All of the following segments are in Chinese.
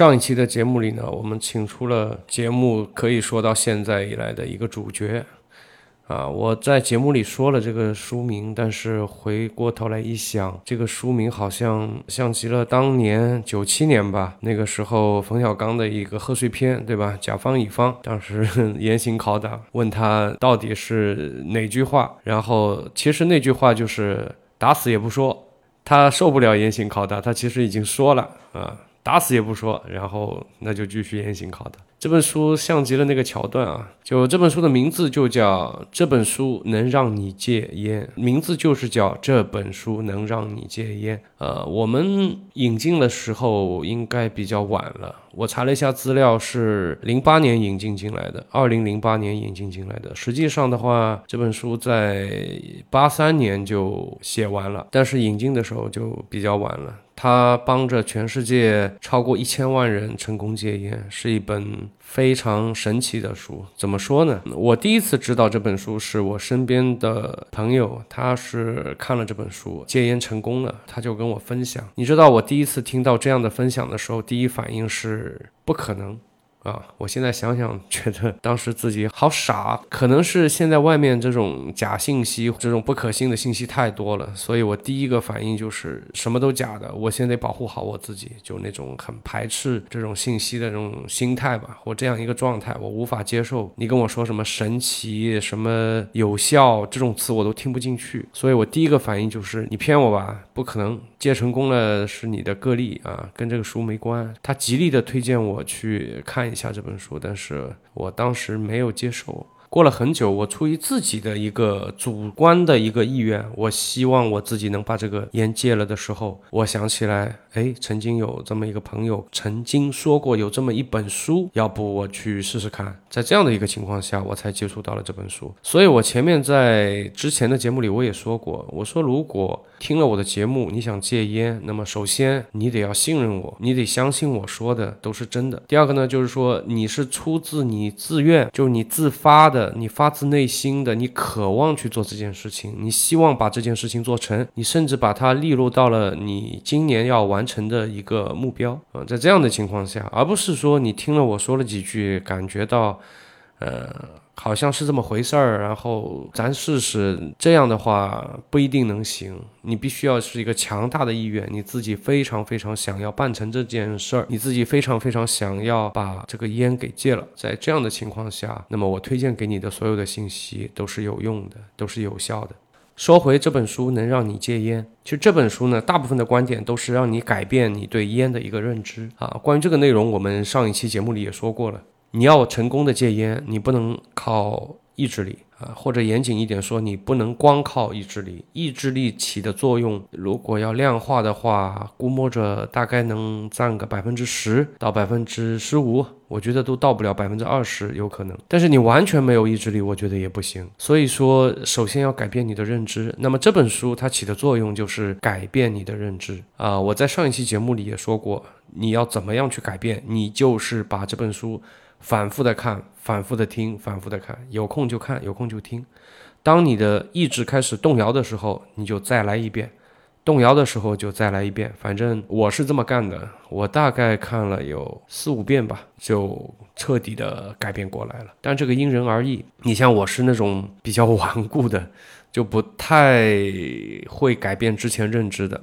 上一期的节目里呢，我们请出了节目可以说到现在以来的一个主角。啊，我在节目里说了这个书名，但是回过头来一想，这个书名好像像极了当年九七年吧，那个时候冯小刚的一个贺岁片，对吧？甲方乙方当时严刑拷打，问他到底是哪句话，然后其实那句话就是打死也不说，他受不了严刑拷打，他其实已经说了啊，打死也不说，然后那就继续严刑拷打。这本书像极了那个桥段啊，就这本书的名字就叫这本书能让你戒烟，名字就是叫这本书能让你戒烟。呃，我们引进的时候应该比较晚了，我查了一下资料，是零八年引进进来的，二零零八年引进进来的。实际上的话，这本书在八三年就写完了，但是引进的时候就比较晚了。他帮着全世界超过一千万人成功戒烟，是一本非常神奇的书。怎么说呢？我第一次知道这本书是我身边的朋友，他是看了这本书戒烟成功了，他就跟我分享。你知道我第一次听到这样的分享的时候，第一反应是不可能。啊，我现在想想，觉得当时自己好傻，可能是现在外面这种假信息、这种不可信的信息太多了，所以我第一个反应就是什么都假的，我现在保护好我自己，就那种很排斥这种信息的这种心态吧，或这样一个状态，我无法接受。你跟我说什么神奇、什么有效这种词，我都听不进去，所以我第一个反应就是你骗我吧，不可能。借成功了是你的个例啊，跟这个书没关。他极力的推荐我去看一下这本书，但是我当时没有接受。过了很久，我出于自己的一个主观的一个意愿，我希望我自己能把这个烟戒了的时候，我想起来，哎，曾经有这么一个朋友曾经说过有这么一本书，要不我去试试看。在这样的一个情况下，我才接触到了这本书。所以我前面在之前的节目里我也说过，我说如果听了我的节目，你想戒烟，那么首先你得要信任我，你得相信我说的都是真的。第二个呢，就是说你是出自你自愿，就是你自发的。你发自内心的，你渴望去做这件事情，你希望把这件事情做成，你甚至把它列入到了你今年要完成的一个目标啊。在这样的情况下，而不是说你听了我说了几句，感觉到，呃。好像是这么回事儿，然后咱试试，这样的话不一定能行。你必须要是一个强大的意愿，你自己非常非常想要办成这件事儿，你自己非常非常想要把这个烟给戒了。在这样的情况下，那么我推荐给你的所有的信息都是有用的，都是有效的。说回这本书能让你戒烟，其实这本书呢，大部分的观点都是让你改变你对烟的一个认知啊。关于这个内容，我们上一期节目里也说过了。你要成功的戒烟，你不能靠意志力啊，或者严谨一点说，你不能光靠意志力。意志力起的作用，如果要量化的话，估摸着大概能占个百分之十到百分之十五，我觉得都到不了百分之二十，有可能。但是你完全没有意志力，我觉得也不行。所以说，首先要改变你的认知。那么这本书它起的作用就是改变你的认知啊。我在上一期节目里也说过，你要怎么样去改变，你就是把这本书。反复的看，反复的听，反复的看，有空就看，有空就听。当你的意志开始动摇的时候，你就再来一遍；动摇的时候就再来一遍。反正我是这么干的，我大概看了有四五遍吧，就彻底的改变过来了。但这个因人而异。你像我是那种比较顽固的，就不太会改变之前认知的。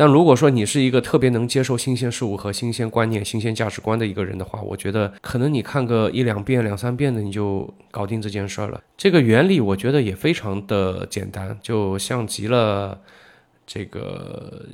但如果说你是一个特别能接受新鲜事物和新鲜观念、新鲜价值观的一个人的话，我觉得可能你看个一两遍、两三遍的，你就搞定这件事儿了。这个原理我觉得也非常的简单，就像极了这个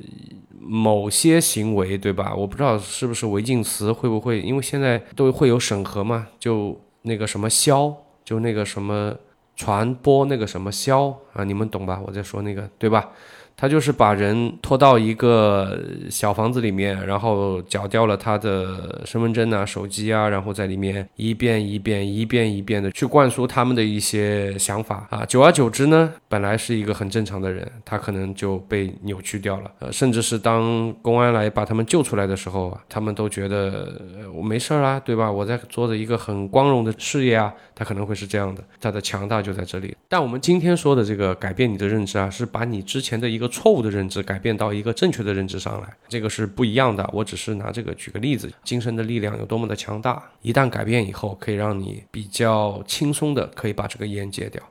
某些行为，对吧？我不知道是不是违禁词会不会，因为现在都会有审核嘛，就那个什么消，就那个什么传播那个什么消啊，你们懂吧？我在说那个，对吧？他就是把人拖到一个小房子里面，然后缴掉了他的身份证啊、手机啊，然后在里面一遍一遍、一遍一遍的去灌输他们的一些想法啊。久而久之呢，本来是一个很正常的人，他可能就被扭曲掉了。呃，甚至是当公安来把他们救出来的时候，他们都觉得我没事儿啊，对吧？我在做着一个很光荣的事业啊，他可能会是这样的。他的强大就在这里。但我们今天说的这个改变你的认知啊，是把你之前的一个。错误的认知改变到一个正确的认知上来，这个是不一样的。我只是拿这个举个例子，精神的力量有多么的强大，一旦改变以后，可以让你比较轻松的可以把这个烟戒掉。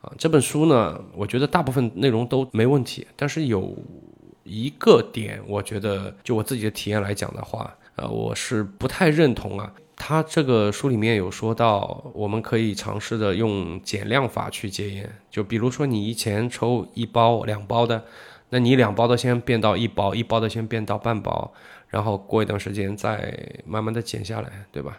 啊，这本书呢，我觉得大部分内容都没问题，但是有一个点，我觉得就我自己的体验来讲的话，呃，我是不太认同啊。他这个书里面有说到，我们可以尝试的用减量法去戒烟。就比如说你以前抽一包、两包的，那你两包的先变到一包，一包的先变到半包，然后过一段时间再慢慢的减下来，对吧？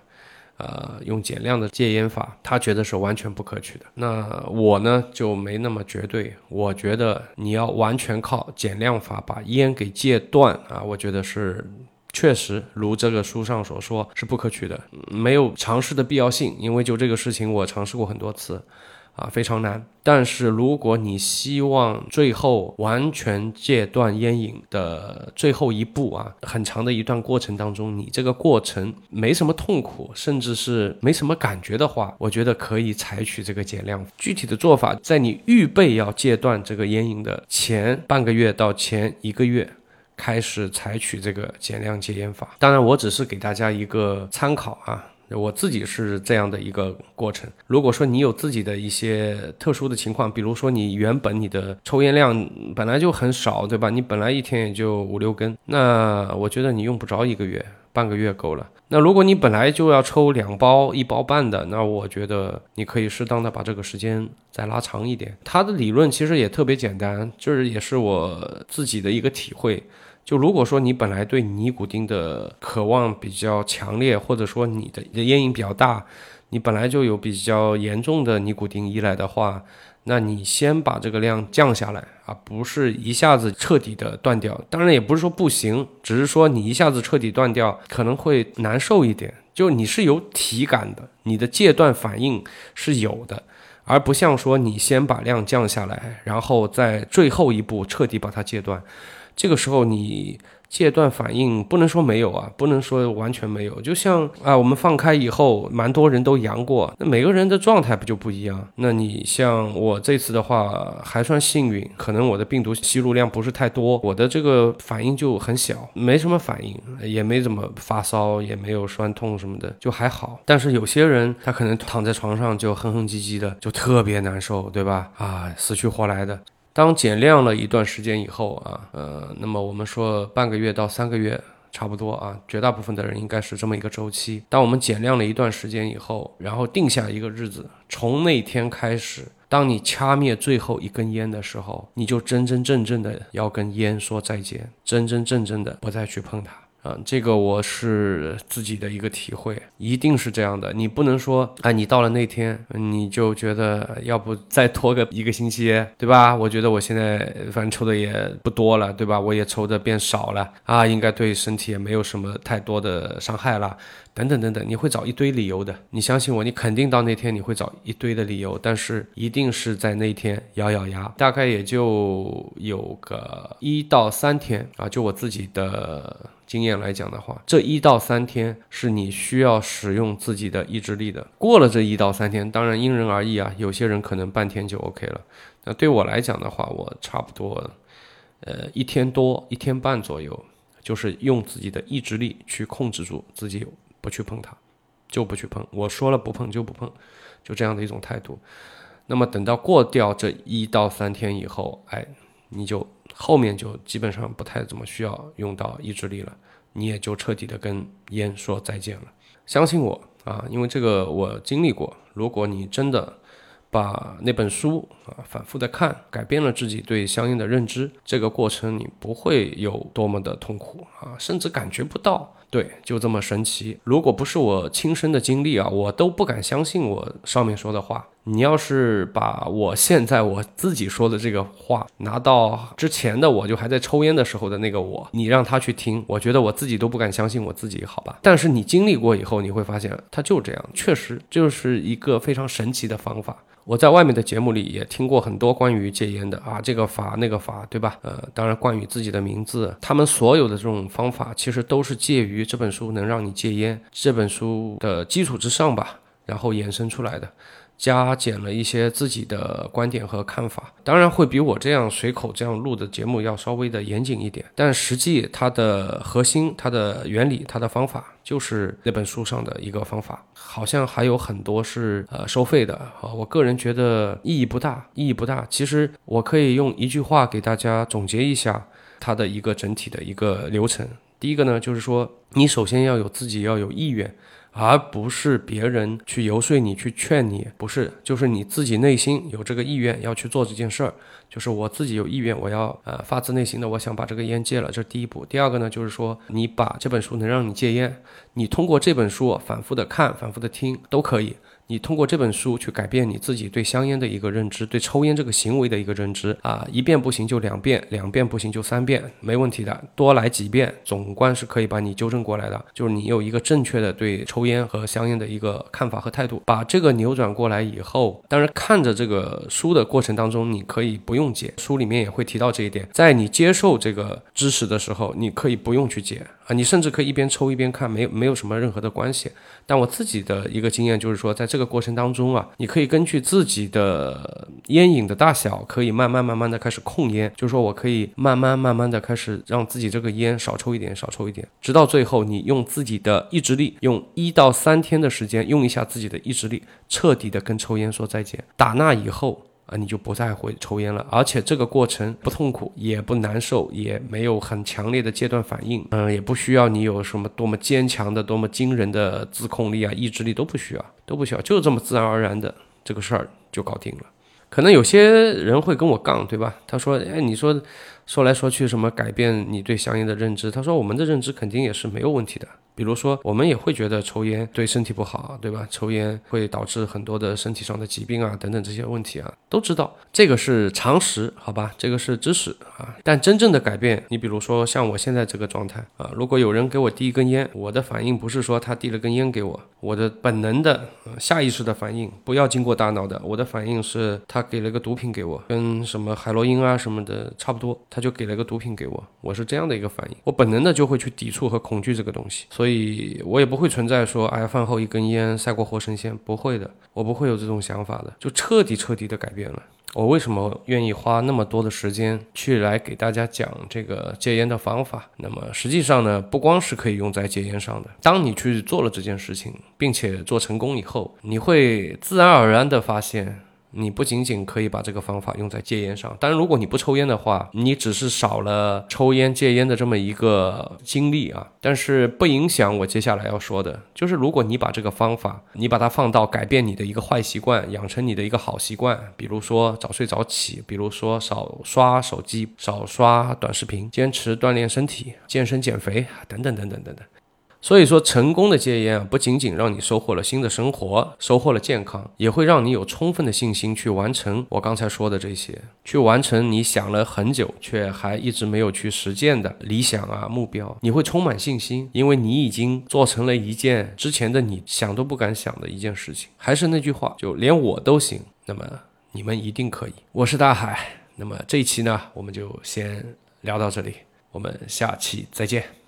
呃，用减量的戒烟法，他觉得是完全不可取的。那我呢就没那么绝对，我觉得你要完全靠减量法把烟给戒断啊，我觉得是。确实，如这个书上所说，是不可取的，没有尝试的必要性。因为就这个事情，我尝试过很多次，啊，非常难。但是如果你希望最后完全戒断烟瘾的最后一步啊，很长的一段过程当中，你这个过程没什么痛苦，甚至是没什么感觉的话，我觉得可以采取这个减量。具体的做法，在你预备要戒断这个烟瘾的前半个月到前一个月。开始采取这个减量戒烟法，当然我只是给大家一个参考啊，我自己是这样的一个过程。如果说你有自己的一些特殊的情况，比如说你原本你的抽烟量本来就很少，对吧？你本来一天也就五六根，那我觉得你用不着一个月，半个月够了。那如果你本来就要抽两包、一包半的，那我觉得你可以适当的把这个时间再拉长一点。它的理论其实也特别简单，就是也是我自己的一个体会。就如果说你本来对尼古丁的渴望比较强烈，或者说你的烟瘾比较大，你本来就有比较严重的尼古丁依赖的话，那你先把这个量降下来啊，不是一下子彻底的断掉。当然也不是说不行，只是说你一下子彻底断掉可能会难受一点。就你是有体感的，你的戒断反应是有的，而不像说你先把量降下来，然后在最后一步彻底把它戒断。这个时候你戒断反应不能说没有啊，不能说完全没有。就像啊，我们放开以后，蛮多人都阳过，那每个人的状态不就不一样？那你像我这次的话还算幸运，可能我的病毒吸入量不是太多，我的这个反应就很小，没什么反应，也没怎么发烧，也没有酸痛什么的，就还好。但是有些人他可能躺在床上就哼哼唧唧的，就特别难受，对吧？啊，死去活来的。当减量了一段时间以后啊，呃，那么我们说半个月到三个月差不多啊，绝大部分的人应该是这么一个周期。当我们减量了一段时间以后，然后定下一个日子，从那天开始，当你掐灭最后一根烟的时候，你就真真正正的要跟烟说再见，真真正正的不再去碰它。啊，这个我是自己的一个体会，一定是这样的。你不能说，啊，你到了那天，你就觉得要不再拖个一个星期，对吧？我觉得我现在反正抽的也不多了，对吧？我也抽的变少了啊，应该对身体也没有什么太多的伤害了，等等等等，你会找一堆理由的。你相信我，你肯定到那天你会找一堆的理由，但是一定是在那天咬咬牙，大概也就有个一到三天啊，就我自己的。经验来讲的话，这一到三天是你需要使用自己的意志力的。过了这一到三天，当然因人而异啊，有些人可能半天就 OK 了。那对我来讲的话，我差不多，呃，一天多一天半左右，就是用自己的意志力去控制住自己，不去碰它，就不去碰。我说了不碰就不碰，就这样的一种态度。那么等到过掉这一到三天以后，哎，你就。后面就基本上不太怎么需要用到意志力了，你也就彻底的跟烟说再见了。相信我啊，因为这个我经历过。如果你真的把那本书啊反复的看，改变了自己对相应的认知，这个过程你不会有多么的痛苦啊，甚至感觉不到。对，就这么神奇。如果不是我亲身的经历啊，我都不敢相信我上面说的话。你要是把我现在我自己说的这个话拿到之前的我就还在抽烟的时候的那个我，你让他去听，我觉得我自己都不敢相信我自己，好吧？但是你经历过以后，你会发现他就这样，确实就是一个非常神奇的方法。我在外面的节目里也听过很多关于戒烟的啊，这个法那个法，对吧？呃，当然关于自己的名字，他们所有的这种方法其实都是介于这本书能让你戒烟这本书的基础之上吧，然后衍生出来的。加减了一些自己的观点和看法，当然会比我这样随口这样录的节目要稍微的严谨一点，但实际它的核心、它的原理、它的方法就是那本书上的一个方法，好像还有很多是呃收费的啊，我个人觉得意义不大，意义不大。其实我可以用一句话给大家总结一下它的一个整体的一个流程。第一个呢，就是说你首先要有自己要有意愿。而不是别人去游说你、去劝你，不是，就是你自己内心有这个意愿要去做这件事儿，就是我自己有意愿，我要呃发自内心的我想把这个烟戒了，这是第一步。第二个呢，就是说你把这本书能让你戒烟，你通过这本书反复的看、反复的听都可以。你通过这本书去改变你自己对香烟的一个认知，对抽烟这个行为的一个认知啊，一遍不行就两遍，两遍不行就三遍，没问题的，多来几遍，总观是可以把你纠正过来的。就是你有一个正确的对抽烟和香烟的一个看法和态度，把这个扭转过来以后，当然看着这个书的过程当中，你可以不用戒，书里面也会提到这一点，在你接受这个知识的时候，你可以不用去戒啊，你甚至可以一边抽一边看，没有没有什么任何的关系。但我自己的一个经验就是说，在这这个过程当中啊，你可以根据自己的烟瘾的大小，可以慢慢慢慢的开始控烟。就是说我可以慢慢慢慢的开始让自己这个烟少抽一点，少抽一点，直到最后，你用自己的意志力，用一到三天的时间，用一下自己的意志力，彻底的跟抽烟说再见。打那以后。啊，你就不再会抽烟了，而且这个过程不痛苦，也不难受，也没有很强烈的戒断反应，嗯，也不需要你有什么多么坚强的、多么惊人的自控力啊、意志力都不需要，都不需要，就这么自然而然的这个事儿就搞定了。可能有些人会跟我杠，对吧？他说，哎，你说说来说去什么改变你对香烟的认知？他说，我们的认知肯定也是没有问题的。比如说，我们也会觉得抽烟对身体不好，对吧？抽烟会导致很多的身体上的疾病啊，等等这些问题啊，都知道这个是常识，好吧？这个是知识啊。但真正的改变，你比如说像我现在这个状态啊，如果有人给我递一根烟，我的反应不是说他递了根烟给我，我的本能的下意识的反应，不要经过大脑的，我的反应是他给了个毒品给我，跟什么海洛因啊什么的差不多，就给了个毒品给我，我是这样的一个反应，我本能的就会去抵触和恐惧这个东西，所以。我也不会存在说，哎，饭后一根烟赛过活神仙，不会的，我不会有这种想法的，就彻底彻底的改变了。我为什么愿意花那么多的时间去来给大家讲这个戒烟的方法？那么实际上呢，不光是可以用在戒烟上的。当你去做了这件事情，并且做成功以后，你会自然而然的发现。你不仅仅可以把这个方法用在戒烟上，当然，如果你不抽烟的话，你只是少了抽烟戒烟的这么一个经历啊。但是不影响我接下来要说的，就是如果你把这个方法，你把它放到改变你的一个坏习惯，养成你的一个好习惯，比如说早睡早起，比如说少刷手机、少刷短视频，坚持锻炼身体、健身减肥等等等等等等。所以说，成功的戒烟啊，不仅仅让你收获了新的生活，收获了健康，也会让你有充分的信心去完成我刚才说的这些，去完成你想了很久却还一直没有去实践的理想啊目标。你会充满信心，因为你已经做成了一件之前的你想都不敢想的一件事情。还是那句话，就连我都行，那么你们一定可以。我是大海，那么这一期呢，我们就先聊到这里，我们下期再见。